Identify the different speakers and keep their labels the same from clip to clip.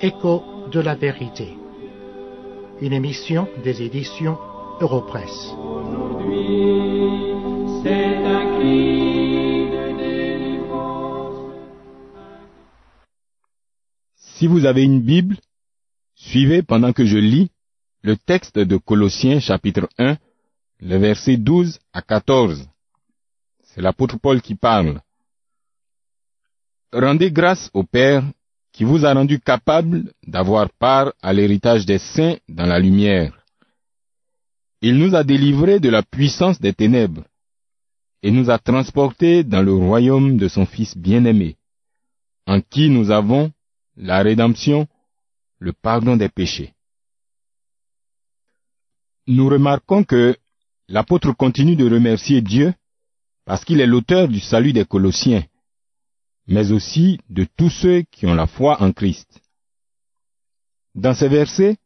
Speaker 1: Écho de la vérité. Une émission des éditions Europresse.
Speaker 2: aujourd'hui. C'est un cri de délivrance.
Speaker 3: Si vous avez une Bible, suivez pendant que je lis le texte de Colossiens chapitre 1, le verset 12 à 14. C'est l'apôtre Paul qui parle. Rendez grâce au Père qui vous a rendu capable d'avoir part à l'héritage des saints dans la lumière. Il nous a délivrés de la puissance des ténèbres et nous a transportés dans le royaume de son Fils bien-aimé, en qui nous avons la rédemption, le pardon des péchés. Nous remarquons que l'apôtre continue de remercier Dieu parce qu'il est l'auteur du salut des Colossiens, mais aussi de tous ceux qui ont la foi en Christ. Dans ces versets,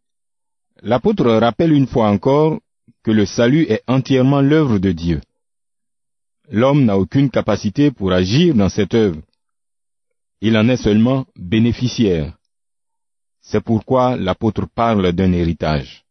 Speaker 3: l'apôtre rappelle une fois encore que le salut est entièrement l'œuvre de Dieu. L'homme n'a aucune capacité pour agir dans cette œuvre. Il en est seulement bénéficiaire. C'est pourquoi l'apôtre parle d'un héritage.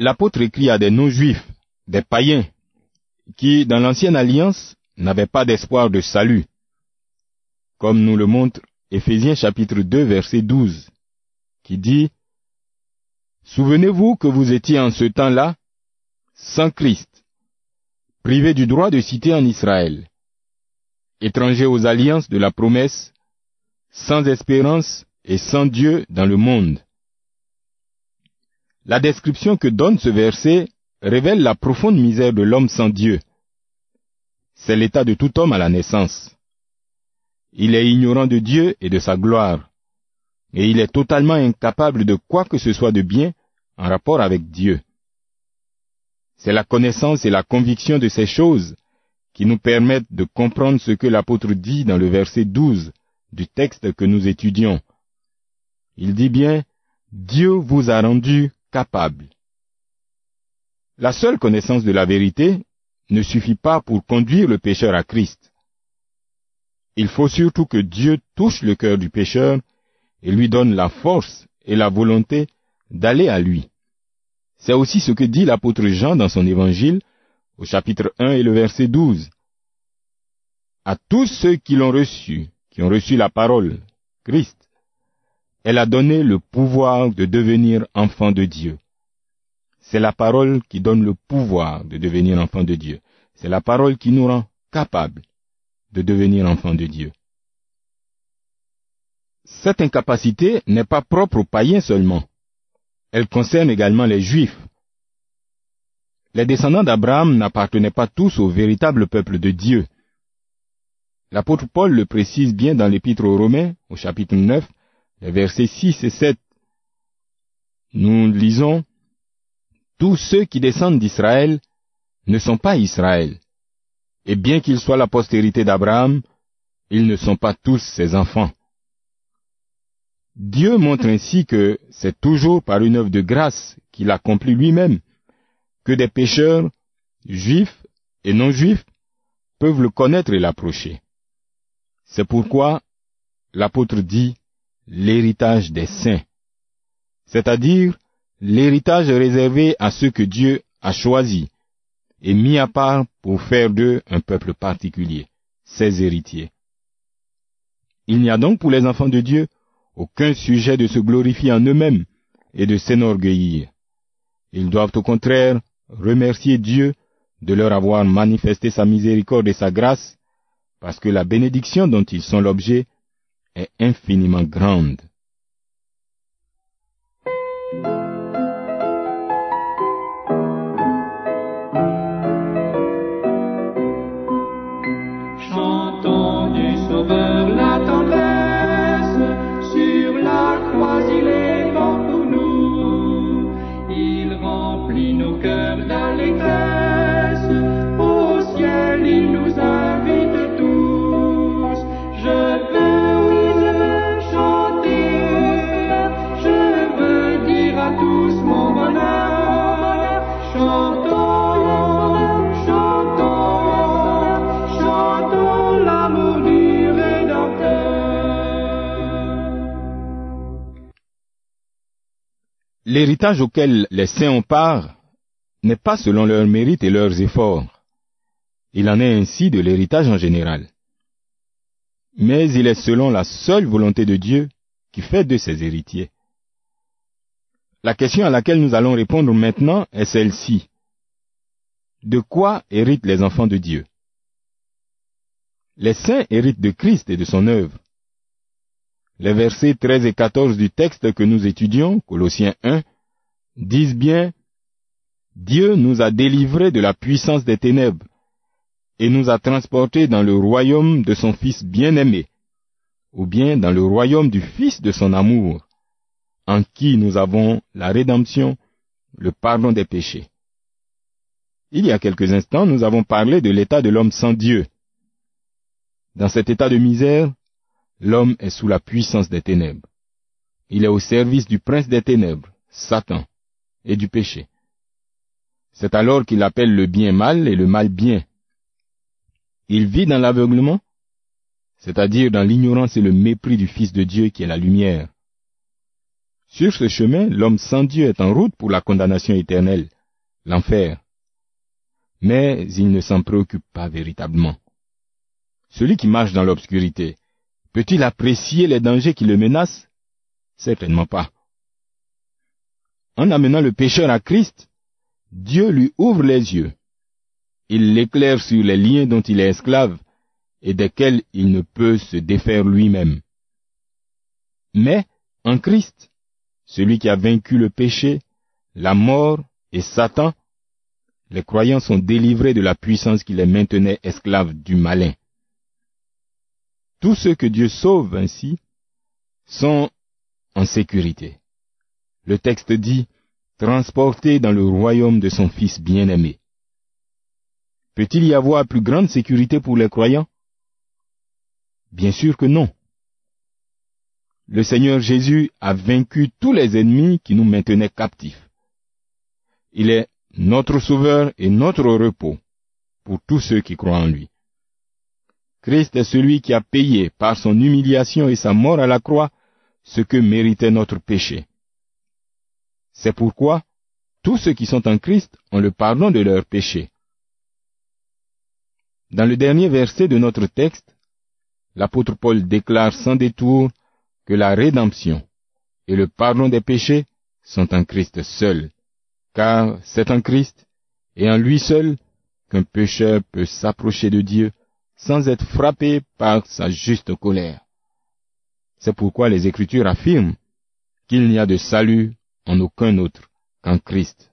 Speaker 3: L'apôtre écrit à des non-juifs, des païens, qui, dans l'ancienne alliance, n'avaient pas d'espoir de salut, comme nous le montre Éphésiens chapitre 2 verset 12, qui dit, Souvenez-vous que vous étiez en ce temps-là sans Christ, privés du droit de citer en Israël, étrangers aux alliances de la promesse, sans espérance et sans Dieu dans le monde. La description que donne ce verset révèle la profonde misère de l'homme sans Dieu. C'est l'état de tout homme à la naissance. Il est ignorant de Dieu et de sa gloire, et il est totalement incapable de quoi que ce soit de bien en rapport avec Dieu. C'est la connaissance et la conviction de ces choses qui nous permettent de comprendre ce que l'apôtre dit dans le verset 12 du texte que nous étudions. Il dit bien, Dieu vous a rendu capable. La seule connaissance de la vérité ne suffit pas pour conduire le pécheur à Christ. Il faut surtout que Dieu touche le cœur du pécheur et lui donne la force et la volonté d'aller à lui. C'est aussi ce que dit l'apôtre Jean dans son évangile au chapitre 1 et le verset 12. À tous ceux qui l'ont reçu, qui ont reçu la parole, Christ, elle a donné le pouvoir de devenir enfant de Dieu. C'est la parole qui donne le pouvoir de devenir enfant de Dieu. C'est la parole qui nous rend capables de devenir enfant de Dieu. Cette incapacité n'est pas propre aux païens seulement. Elle concerne également les juifs. Les descendants d'Abraham n'appartenaient pas tous au véritable peuple de Dieu. L'apôtre Paul le précise bien dans l'épître aux Romains, au chapitre 9, les versets 6 et 7. Nous lisons, Tous ceux qui descendent d'Israël ne sont pas Israël. Et bien qu'ils soient la postérité d'Abraham, ils ne sont pas tous ses enfants. Dieu montre ainsi que c'est toujours par une œuvre de grâce qu'il accomplit lui-même que des pécheurs, juifs et non-juifs, peuvent le connaître et l'approcher. C'est pourquoi l'apôtre dit l'héritage des saints, c'est-à-dire l'héritage réservé à ceux que Dieu a choisis et mis à part pour faire d'eux un peuple particulier, ses héritiers. Il n'y a donc pour les enfants de Dieu aucun sujet de se glorifier en eux-mêmes et de s'enorgueillir. Ils doivent au contraire remercier Dieu de leur avoir manifesté sa miséricorde et sa grâce, parce que la bénédiction dont ils sont l'objet est infiniment grande. L'héritage auquel les saints ont part n'est pas selon leurs mérites et leurs efforts. Il en est ainsi de l'héritage en général. Mais il est selon la seule volonté de Dieu qui fait de ses héritiers. La question à laquelle nous allons répondre maintenant est celle-ci. De quoi héritent les enfants de Dieu? Les saints héritent de Christ et de son œuvre. Les versets 13 et 14 du texte que nous étudions, Colossiens 1, disent bien Dieu nous a délivrés de la puissance des ténèbres et nous a transportés dans le royaume de son Fils bien-aimé, ou bien dans le royaume du Fils de son amour, en qui nous avons la rédemption, le pardon des péchés. Il y a quelques instants, nous avons parlé de l'état de l'homme sans Dieu. Dans cet état de misère, l'homme est sous la puissance des ténèbres. Il est au service du prince des ténèbres, Satan, et du péché. C'est alors qu'il appelle le bien mal et le mal bien. Il vit dans l'aveuglement, c'est-à-dire dans l'ignorance et le mépris du Fils de Dieu qui est la lumière. Sur ce chemin, l'homme sans Dieu est en route pour la condamnation éternelle, l'enfer. Mais il ne s'en préoccupe pas véritablement. Celui qui marche dans l'obscurité, peut-il apprécier les dangers qui le menacent? Certainement pas. En amenant le pécheur à Christ, Dieu lui ouvre les yeux. Il l'éclaire sur les liens dont il est esclave et desquels il ne peut se défaire lui-même. Mais, en Christ, celui qui a vaincu le péché, la mort et Satan, les croyants sont délivrés de la puissance qui les maintenait esclaves du malin. Tous ceux que Dieu sauve ainsi sont en sécurité. Le texte dit, transportés dans le royaume de son Fils bien-aimé. Peut-il y avoir plus grande sécurité pour les croyants? Bien sûr que non. Le Seigneur Jésus a vaincu tous les ennemis qui nous maintenaient captifs. Il est notre Sauveur et notre repos pour tous ceux qui croient en lui. Christ est celui qui a payé par son humiliation et sa mort à la croix ce que méritait notre péché. C'est pourquoi tous ceux qui sont en Christ ont le pardon de leurs péchés. Dans le dernier verset de notre texte, l'apôtre Paul déclare sans détour que la rédemption et le pardon des péchés sont en Christ seul, car c'est en Christ et en lui seul qu'un pécheur peut s'approcher de Dieu sans être frappé par sa juste colère. C'est pourquoi les Écritures affirment qu'il n'y a de salut en aucun autre qu'en Christ.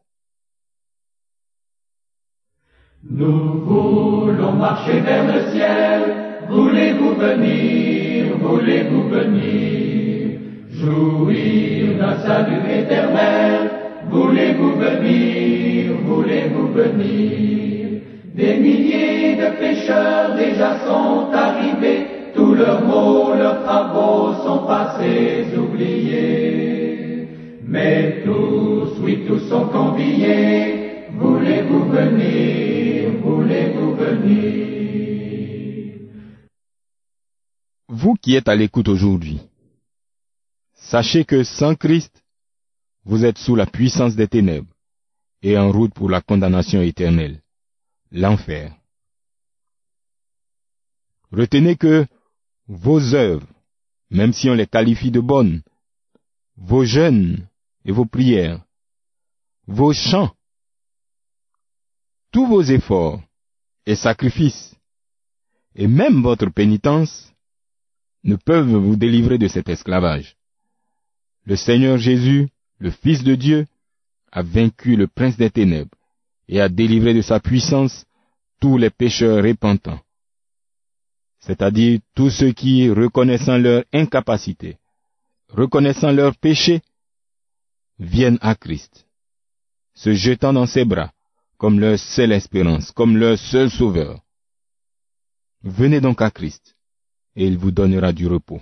Speaker 2: Nous voulons marcher vers le ciel. Voulez-vous venir, voulez-vous venir, jouir d'un salut éternel. Voulez-vous venir, voulez-vous venir? Des milliers de pécheurs déjà sont arrivés. Tous leurs mots, leurs travaux sont passés oubliés. Mais tous, oui, tous sont conviés. Voulez-vous venir, voulez-vous venir?
Speaker 3: Vous qui êtes à l'écoute aujourd'hui, sachez que sans Christ, vous êtes sous la puissance des ténèbres et en route pour la condamnation éternelle, l'enfer. Retenez que vos œuvres, même si on les qualifie de bonnes, vos jeûnes et vos prières, vos chants, tous vos efforts et sacrifices, et même votre pénitence, ne peuvent vous délivrer de cet esclavage. Le Seigneur Jésus, le Fils de Dieu, a vaincu le prince des ténèbres et a délivré de sa puissance tous les pécheurs repentants, c'est-à-dire tous ceux qui, reconnaissant leur incapacité, reconnaissant leur péché, viennent à Christ, se jetant dans ses bras comme leur seule espérance, comme leur seul sauveur. Venez donc à Christ, et il vous donnera du repos.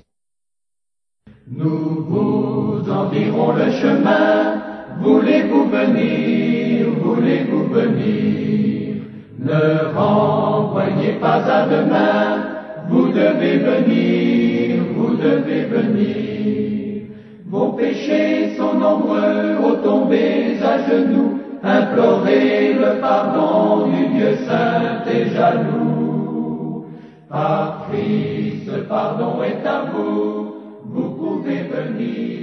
Speaker 2: Nous vous en dirons le chemin, voulez-vous venir, voulez-vous venir Ne renvoyez pas à demain, vous devez venir, vous devez venir. Vos péchés sont nombreux, ô tombez à genoux, implorez le pardon du Dieu saint et jaloux. Par Christ, ce pardon est à vous, vous pouvez venir.